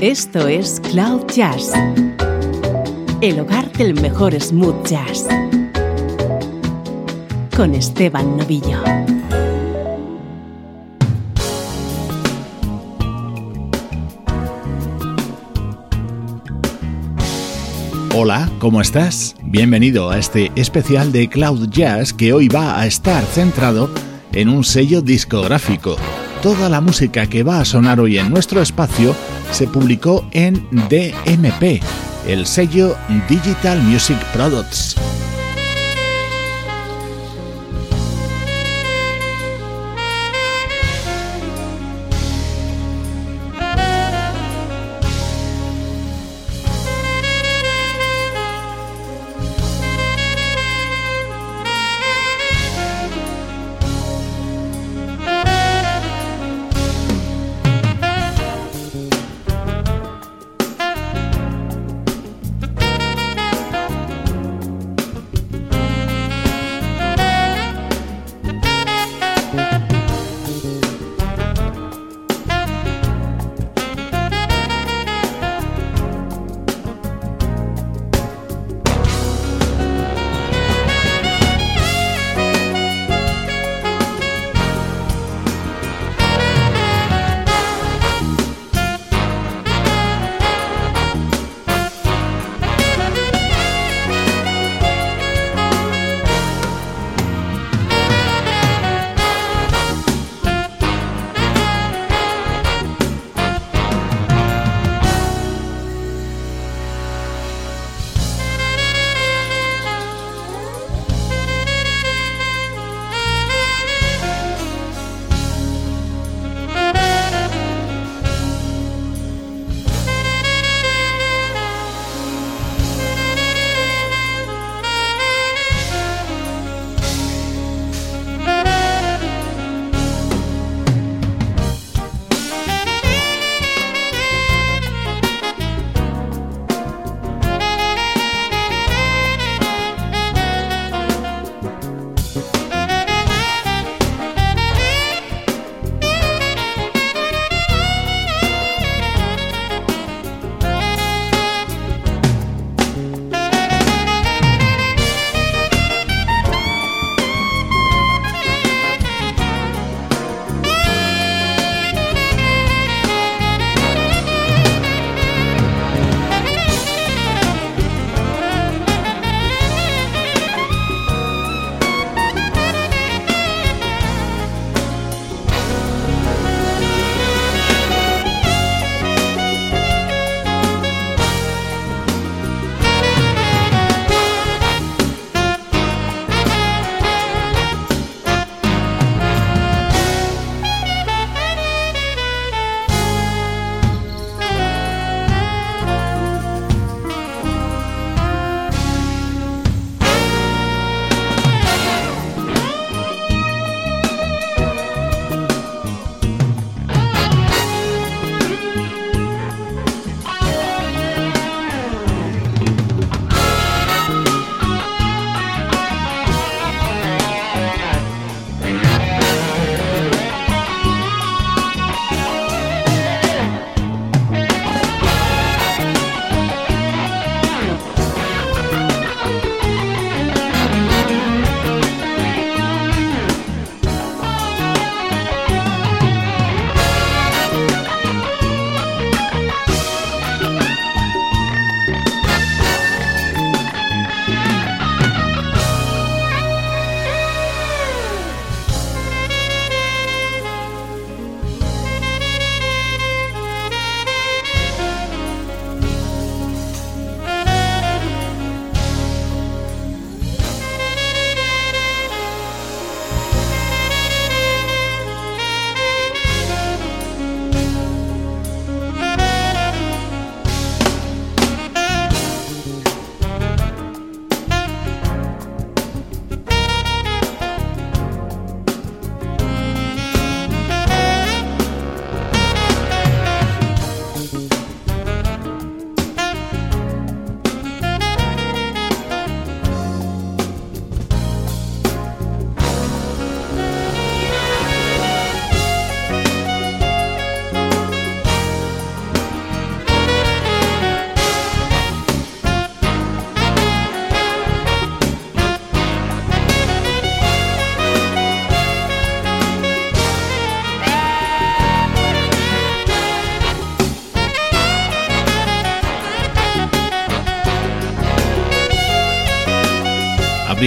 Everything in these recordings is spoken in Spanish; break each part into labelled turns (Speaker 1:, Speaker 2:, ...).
Speaker 1: Esto es Cloud Jazz, el hogar del mejor smooth jazz, con Esteban Novillo.
Speaker 2: Hola, ¿cómo estás? Bienvenido a este especial de Cloud Jazz que hoy va a estar centrado en un sello discográfico. Toda la música que va a sonar hoy en nuestro espacio se publicó en DMP, el sello Digital Music Products.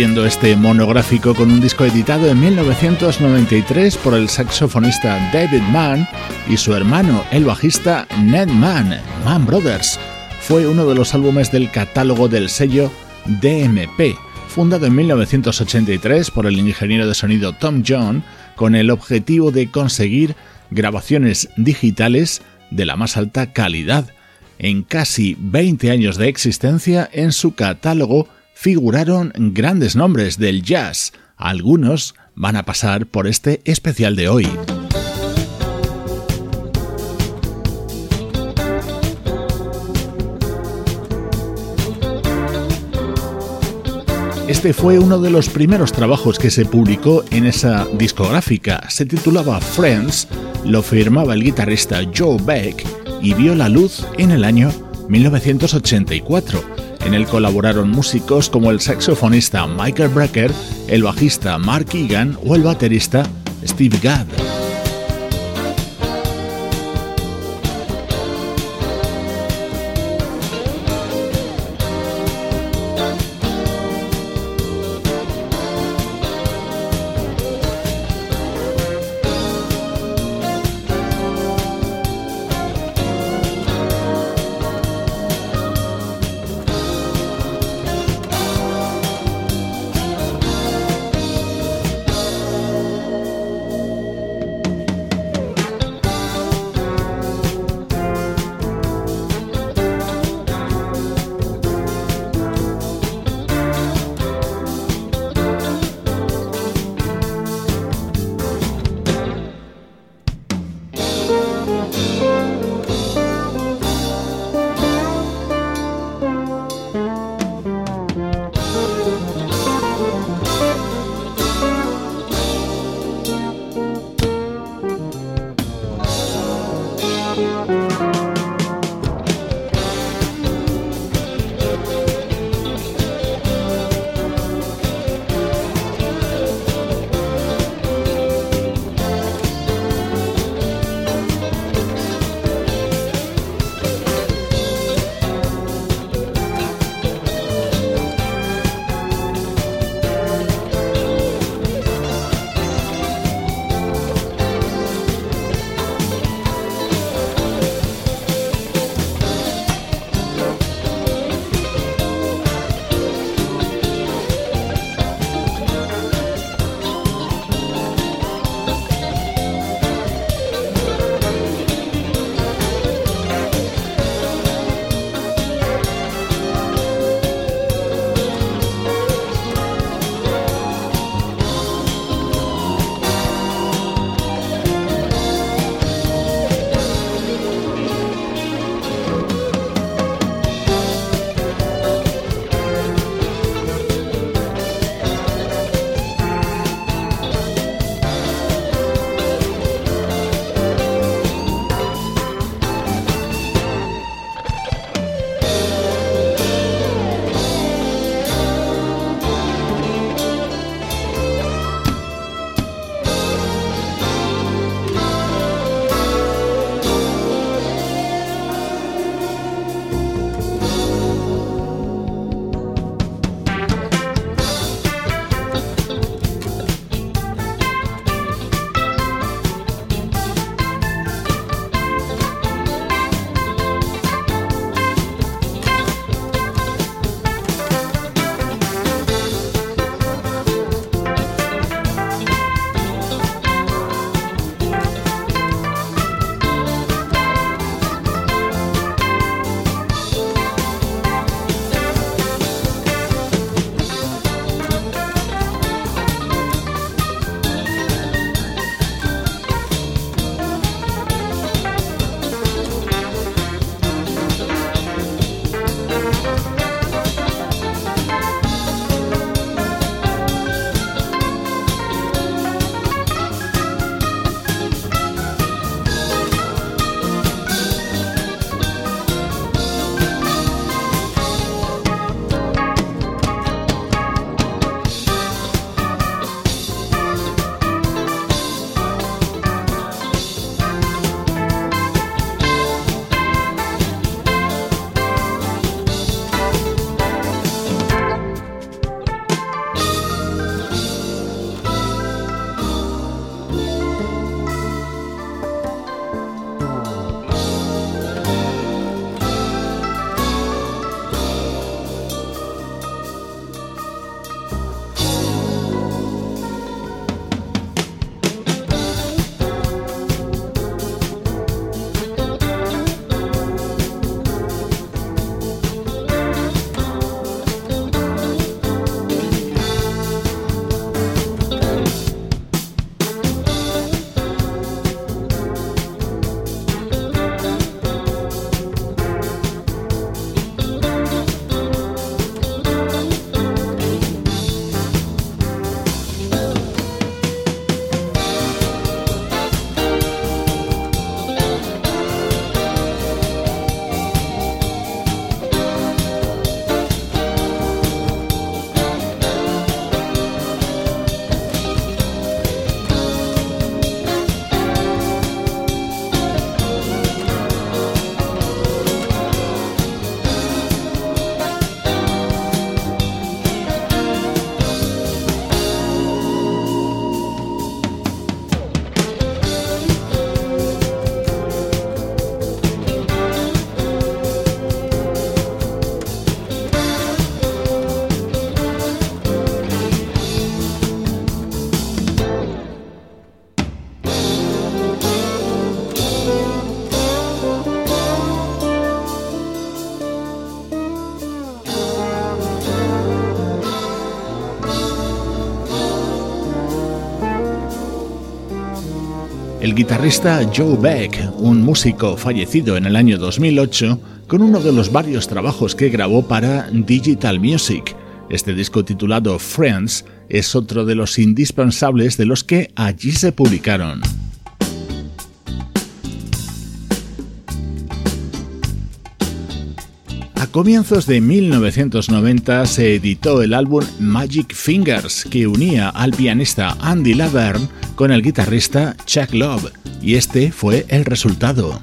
Speaker 2: Este monográfico con un disco editado en 1993 por el saxofonista David Mann y su hermano, el bajista Ned Mann, Mann Brothers. Fue uno de los álbumes del catálogo del sello DMP, fundado en 1983 por el ingeniero de sonido Tom John, con el objetivo de conseguir grabaciones digitales de la más alta calidad. En casi 20 años de existencia, en su catálogo figuraron grandes nombres del jazz. Algunos van a pasar por este especial de hoy. Este fue uno de los primeros trabajos que se publicó en esa discográfica. Se titulaba Friends, lo firmaba el guitarrista Joe Beck y vio la luz en el año 1984. En él colaboraron músicos como el saxofonista Michael Brecker, el bajista Mark Egan o el baterista Steve Gadd. Guitarrista Joe Beck, un músico fallecido en el año 2008, con uno de los varios trabajos que grabó para Digital Music. Este disco titulado Friends es otro de los indispensables de los que allí se publicaron. A comienzos de 1990 se editó el álbum Magic Fingers, que unía al pianista Andy Laverne con el guitarrista Chuck Love, y este fue el resultado.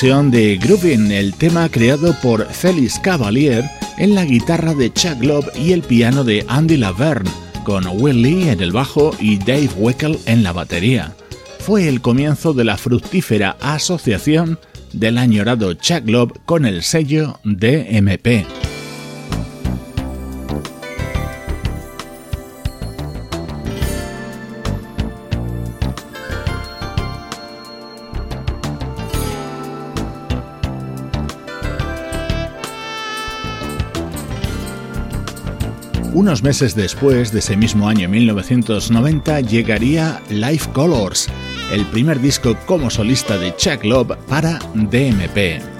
Speaker 2: Versión de Groovin, el tema creado por Félix Cavalier en la guitarra de Chuck Love y el piano de Andy Laverne, con Will Lee en el bajo y Dave Weckl en la batería. Fue el comienzo de la fructífera asociación del añorado Chuck Love con el sello DMP. Unos meses después de ese mismo año 1990 llegaría Life Colors, el primer disco como solista de Chuck Love para DMP.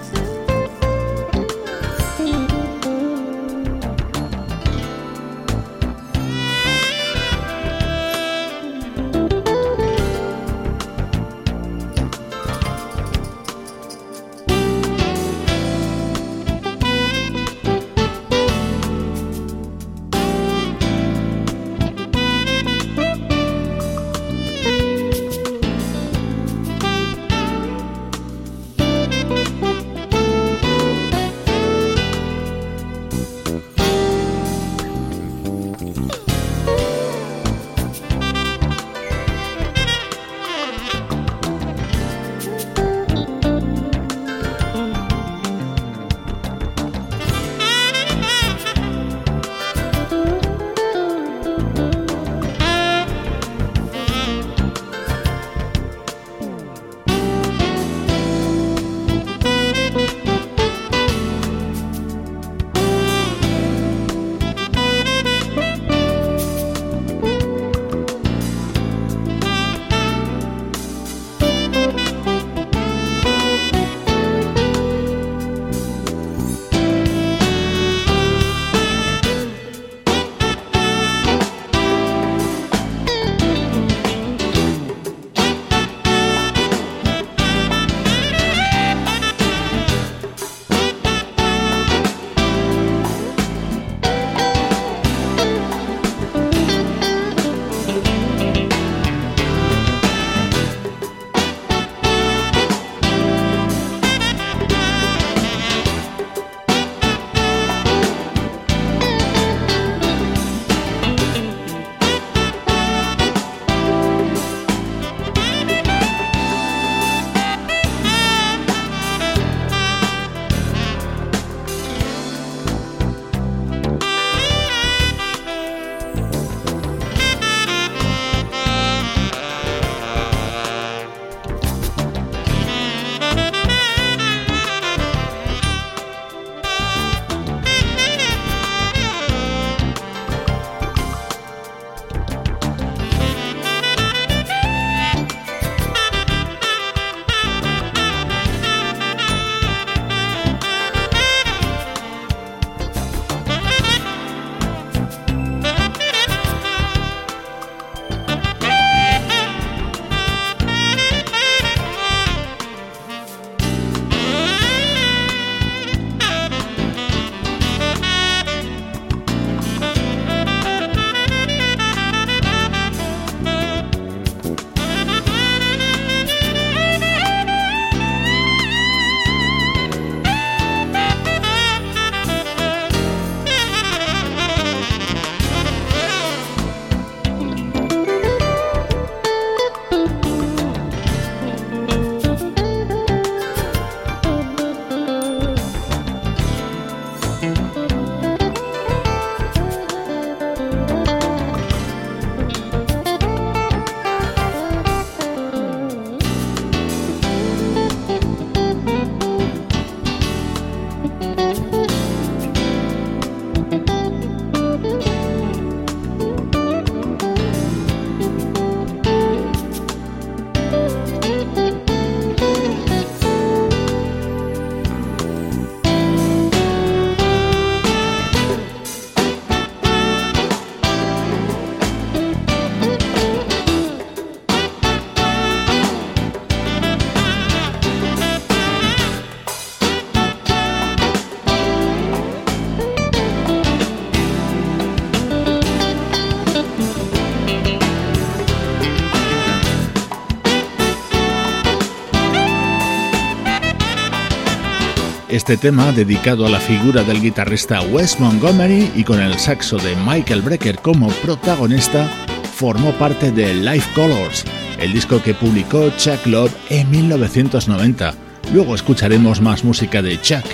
Speaker 2: Este tema, dedicado a la figura del guitarrista Wes Montgomery y con el saxo de Michael Brecker como protagonista, formó parte de Life Colors, el disco que publicó Chuck Love en 1990. Luego escucharemos más música de Chuck,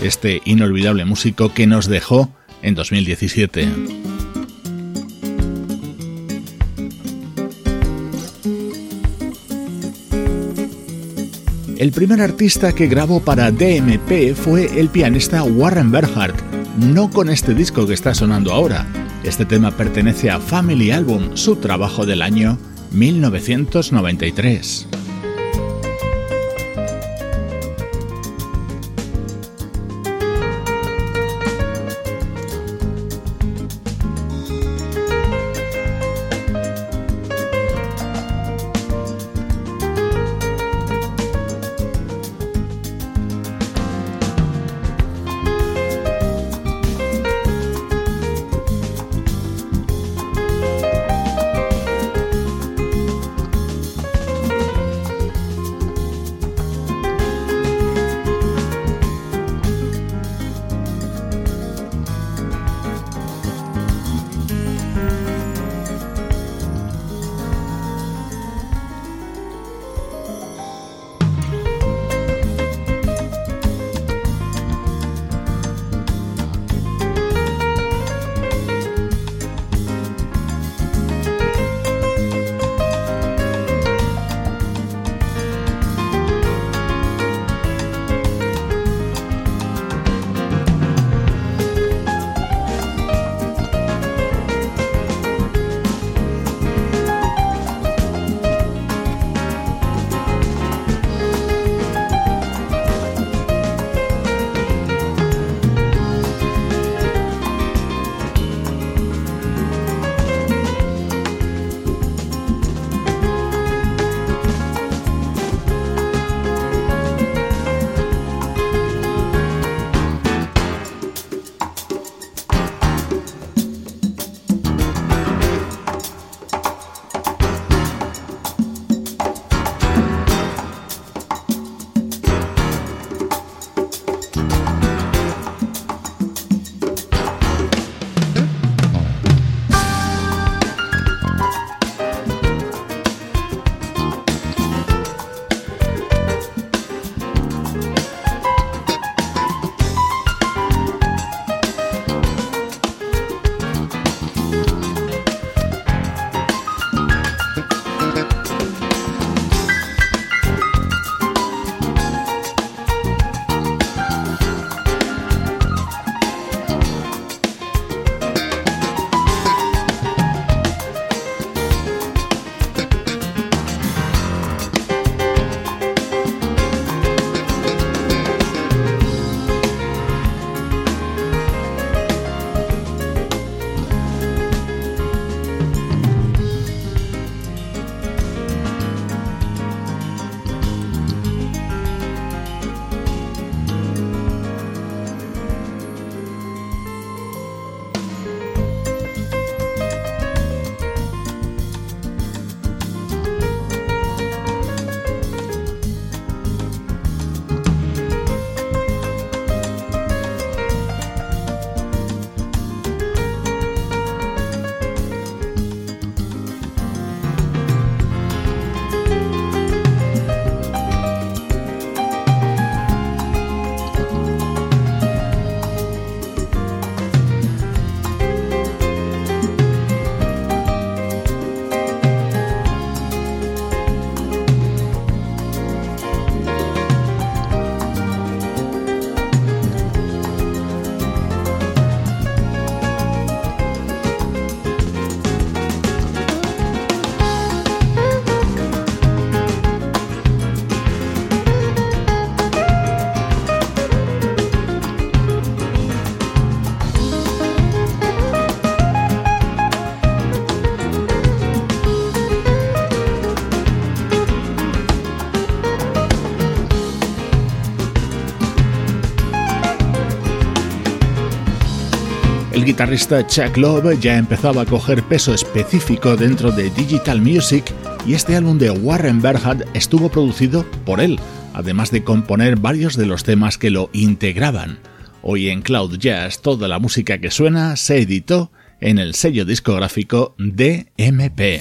Speaker 2: este inolvidable músico que nos dejó en 2017. El primer artista que grabó para DMP fue el pianista Warren Berhardt, no con este disco que está sonando ahora. Este tema pertenece a Family Album, su trabajo del año 1993. Guitarrista Chuck Love ya empezaba a coger peso específico dentro de Digital Music y este álbum de Warren Berhad estuvo producido por él, además de componer varios de los temas que lo integraban. Hoy en Cloud Jazz toda la música que suena se editó en el sello discográfico DMP.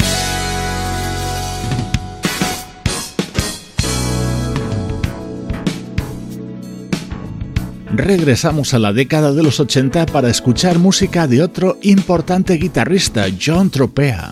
Speaker 2: Regresamos a la década de los 80 para escuchar música de otro importante guitarrista, John Tropea.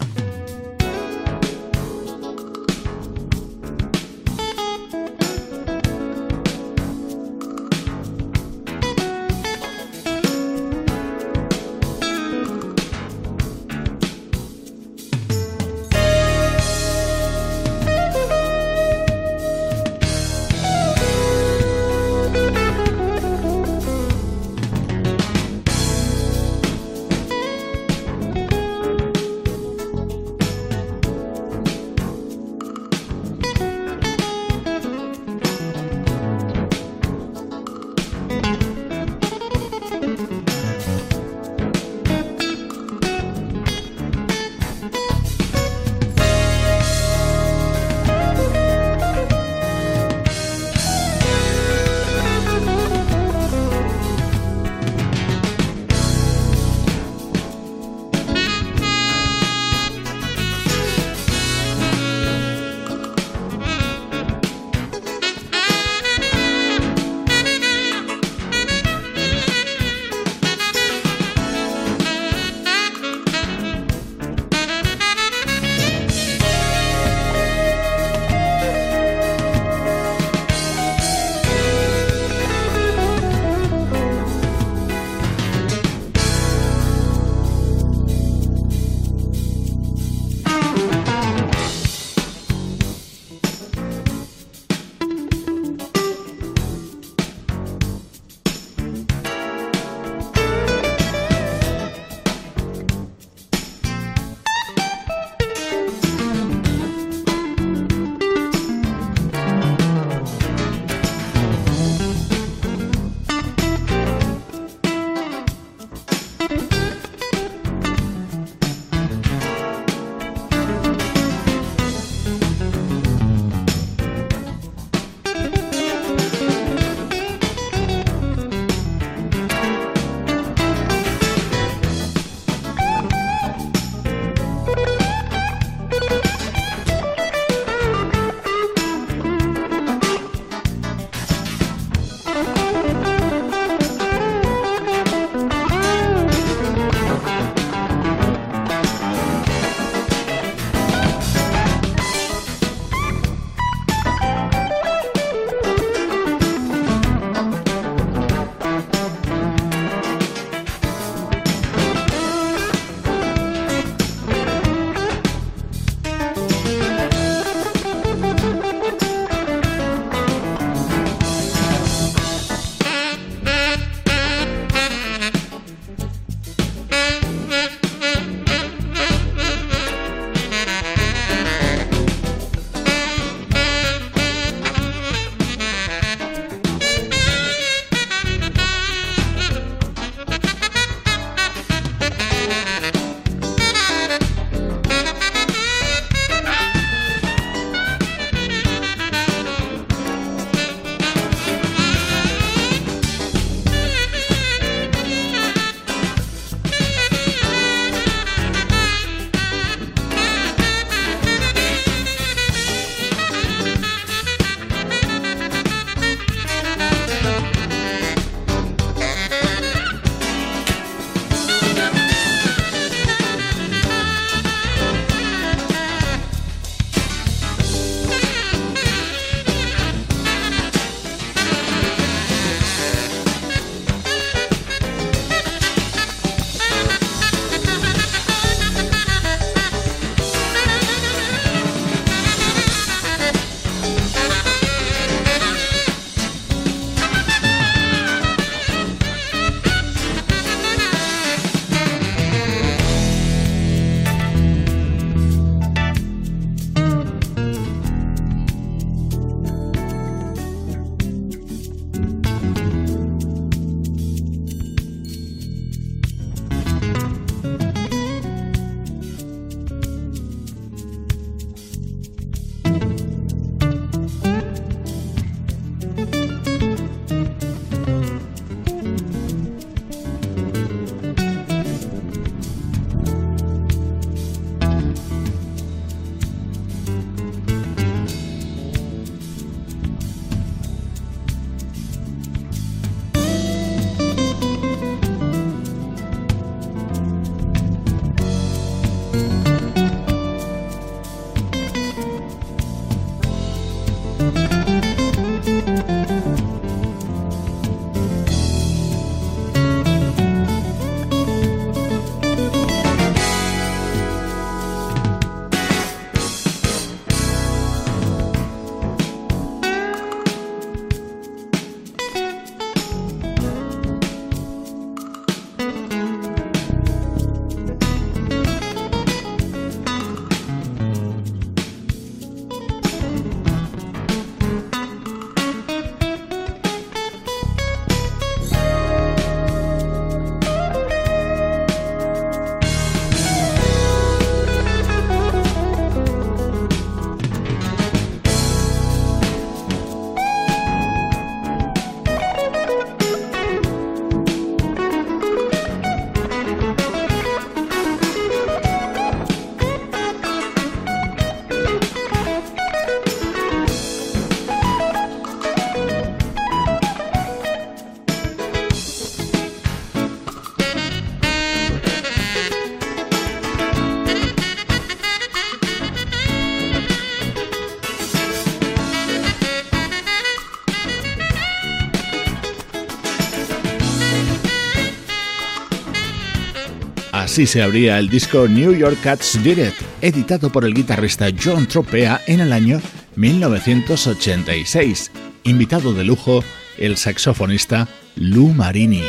Speaker 3: Así se abría el disco New York Cats Did It, editado por el guitarrista John Tropea en el año 1986. Invitado de lujo, el saxofonista Lou Marini.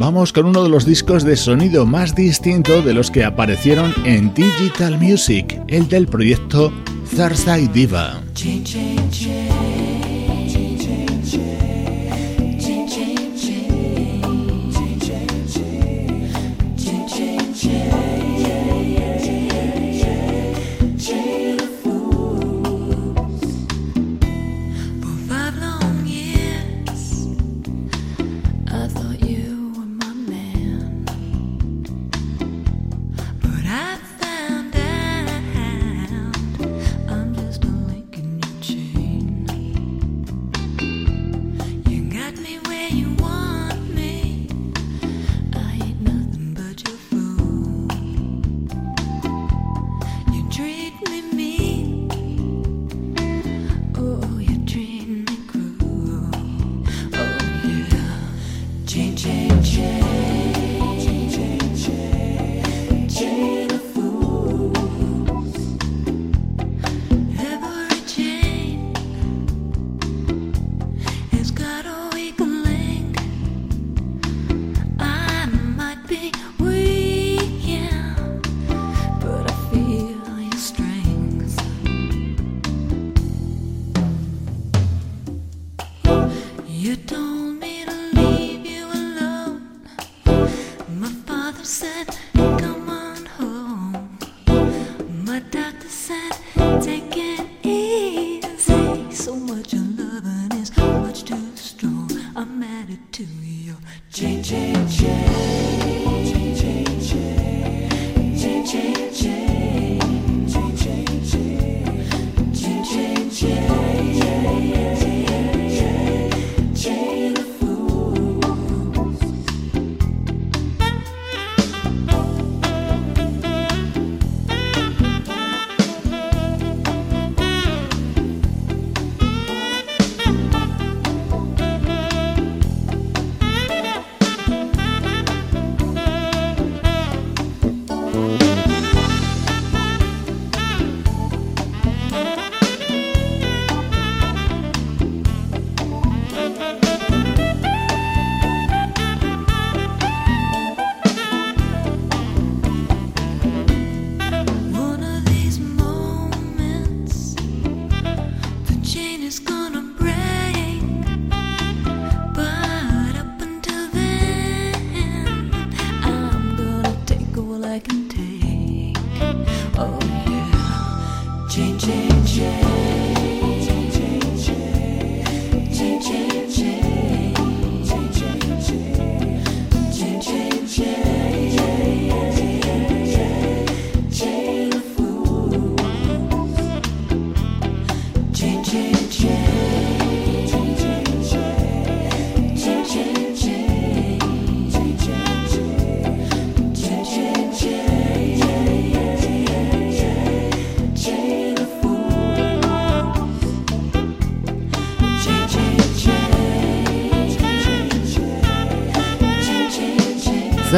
Speaker 3: Vamos con uno de los discos de sonido más distinto de los que aparecieron en Digital Music, el del proyecto Thursday Diva.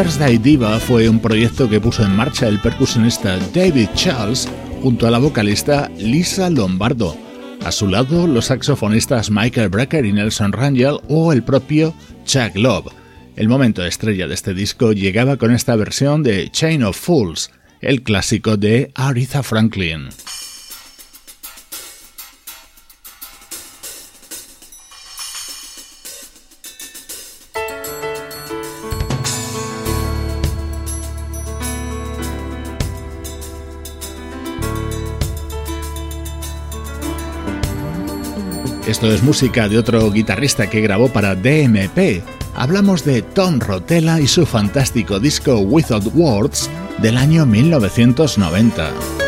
Speaker 2: Thursday Diva fue un proyecto que puso en marcha el percusionista David Charles junto a la vocalista Lisa Lombardo. A su lado, los saxofonistas Michael Brecker y Nelson Rangel o el propio Chuck Love. El momento estrella de este disco llegaba con esta versión de Chain of Fools, el clásico de Aretha Franklin. Esto es música de otro guitarrista que grabó para DMP. Hablamos de Tom Rotella y su fantástico disco Without Words del año 1990.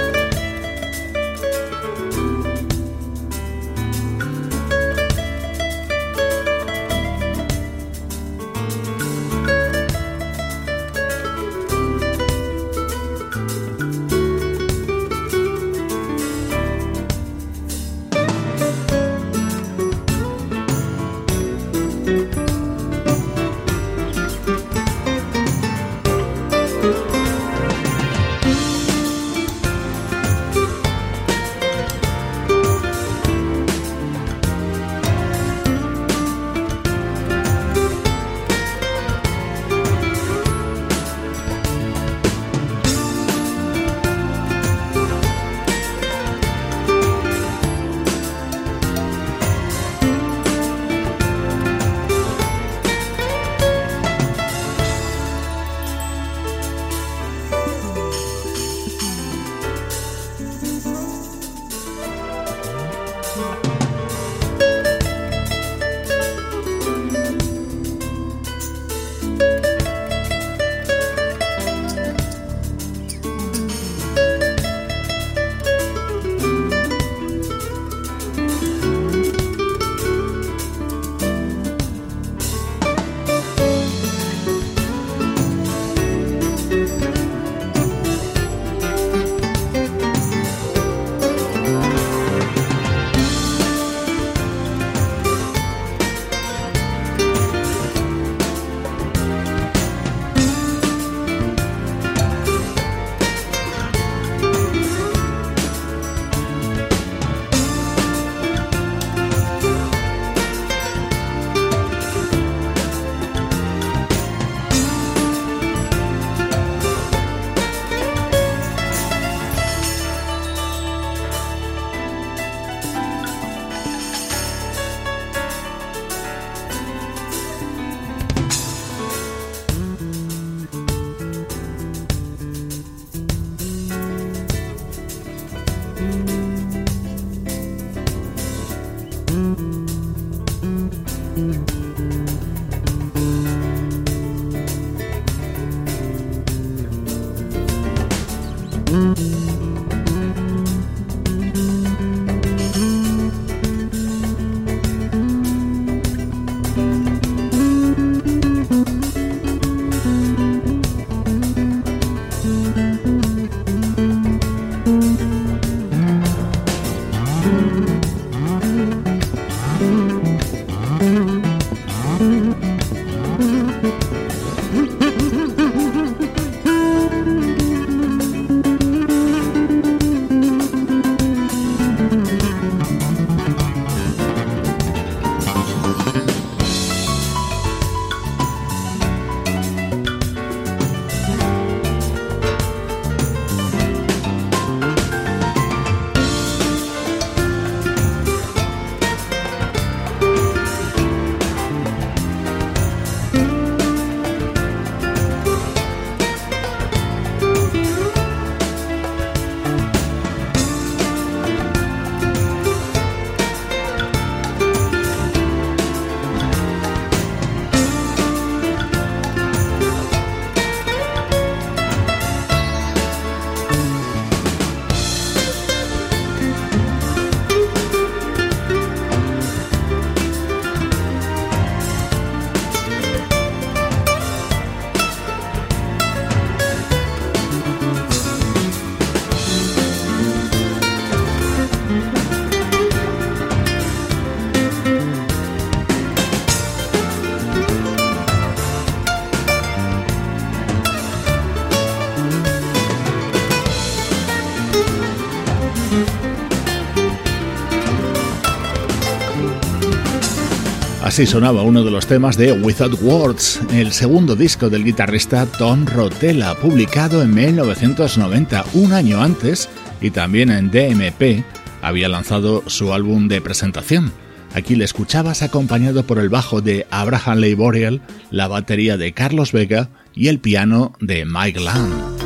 Speaker 2: Así sonaba uno de los temas de Without Words, el segundo disco del guitarrista Tom Rotella, publicado en 1990, un año antes, y también en DMP, había lanzado su álbum de presentación. Aquí le escuchabas acompañado por el bajo de Abraham Leiboriel, la batería de Carlos Vega y el piano de Mike Land.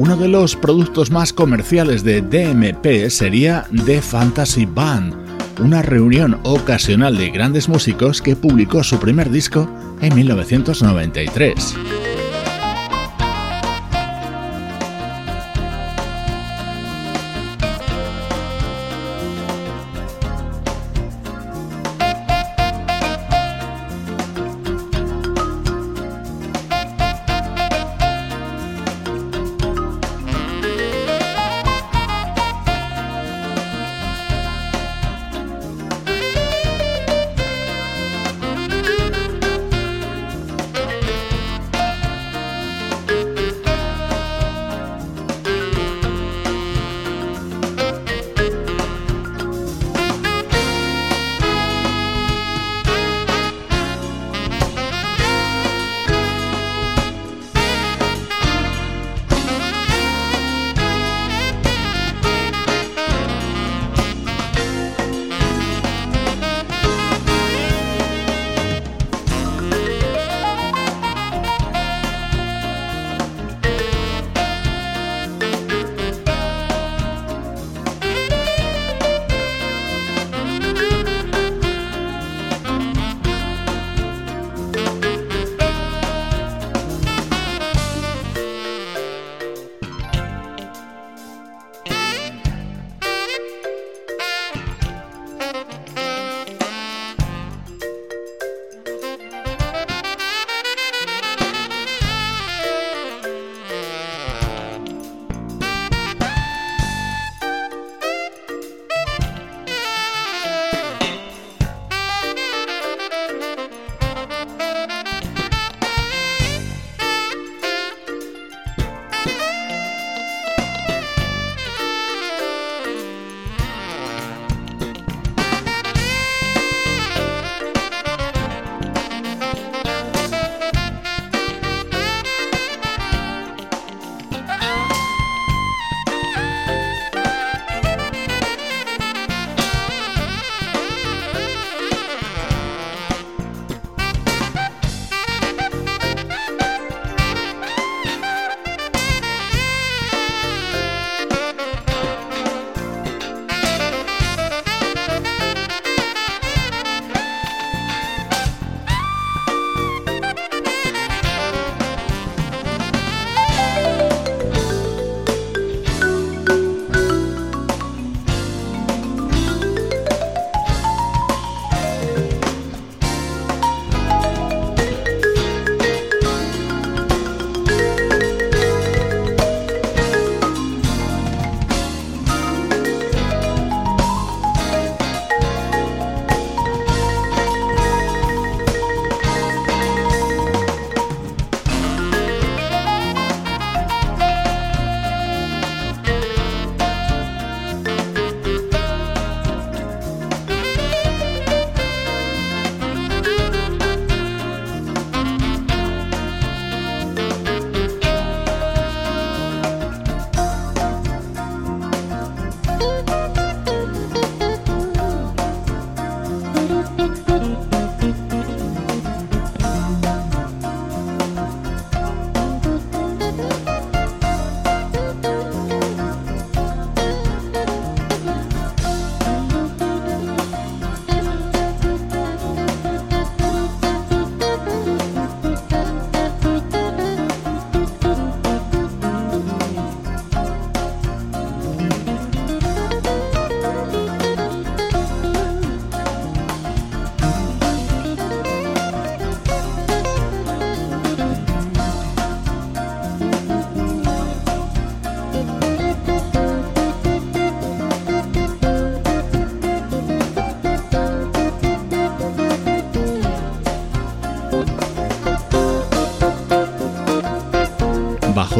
Speaker 2: Uno de los productos más comerciales de DMP sería The Fantasy Band, una reunión ocasional de grandes músicos que publicó su primer disco en 1993.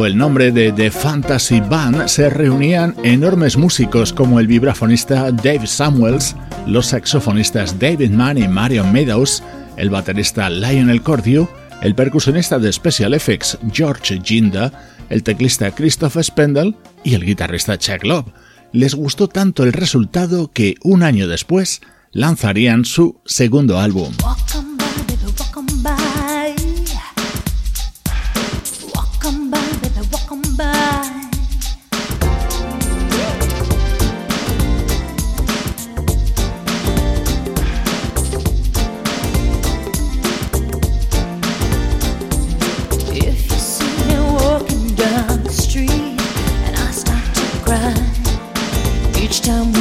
Speaker 3: Bajo el nombre de The Fantasy Band se reunían enormes músicos como el vibrafonista Dave Samuels, los saxofonistas David Mann y Marion Meadows, el baterista Lionel Cordew, el percusionista de Special Effects George Ginda, el teclista Christoph Spendel y el guitarrista Chuck Love. Les gustó tanto el resultado que un año después lanzarían su segundo álbum. each time we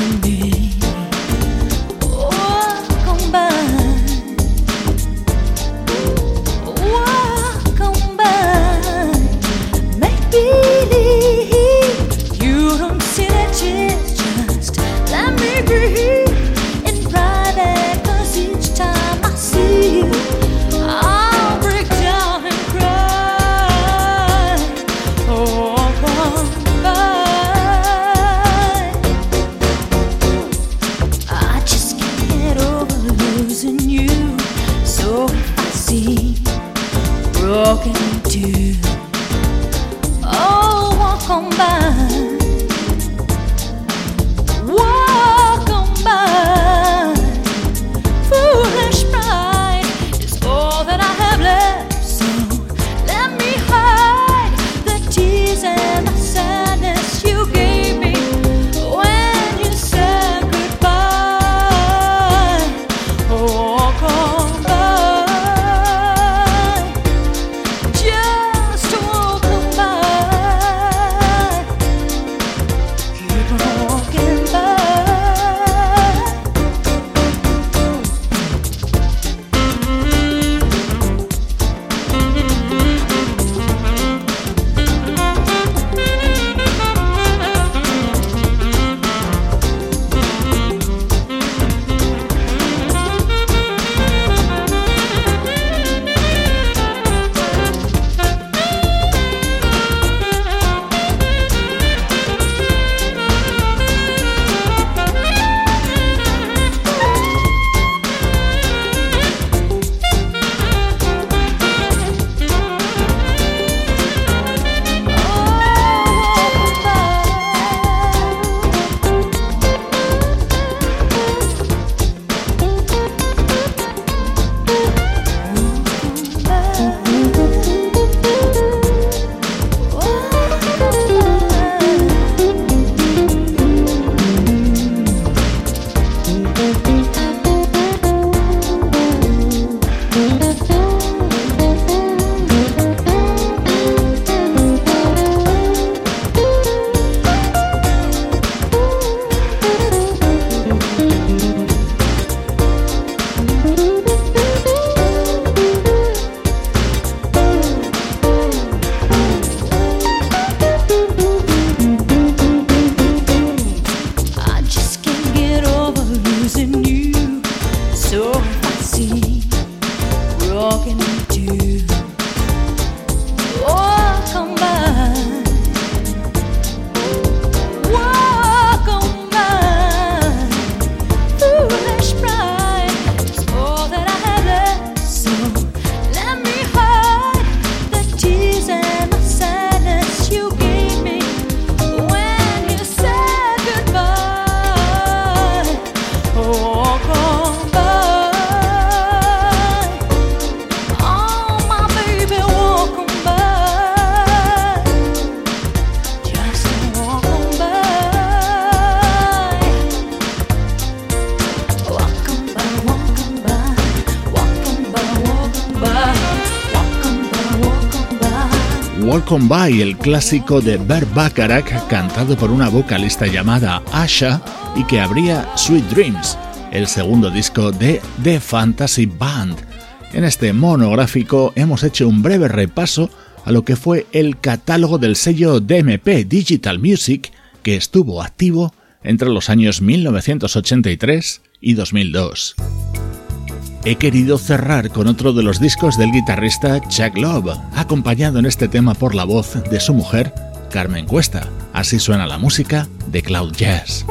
Speaker 3: walking into By, el clásico de Bert Bacharach cantado por una vocalista llamada Asha y que abría Sweet Dreams, el segundo disco de The Fantasy Band. En este monográfico hemos hecho un breve repaso a lo que fue el catálogo del sello DMP Digital Music que estuvo activo entre los años 1983 y 2002.
Speaker 2: He querido cerrar con otro de los discos del guitarrista Chuck Love, acompañado en este tema por la voz de su mujer, Carmen Cuesta. Así suena la música de Cloud Jazz.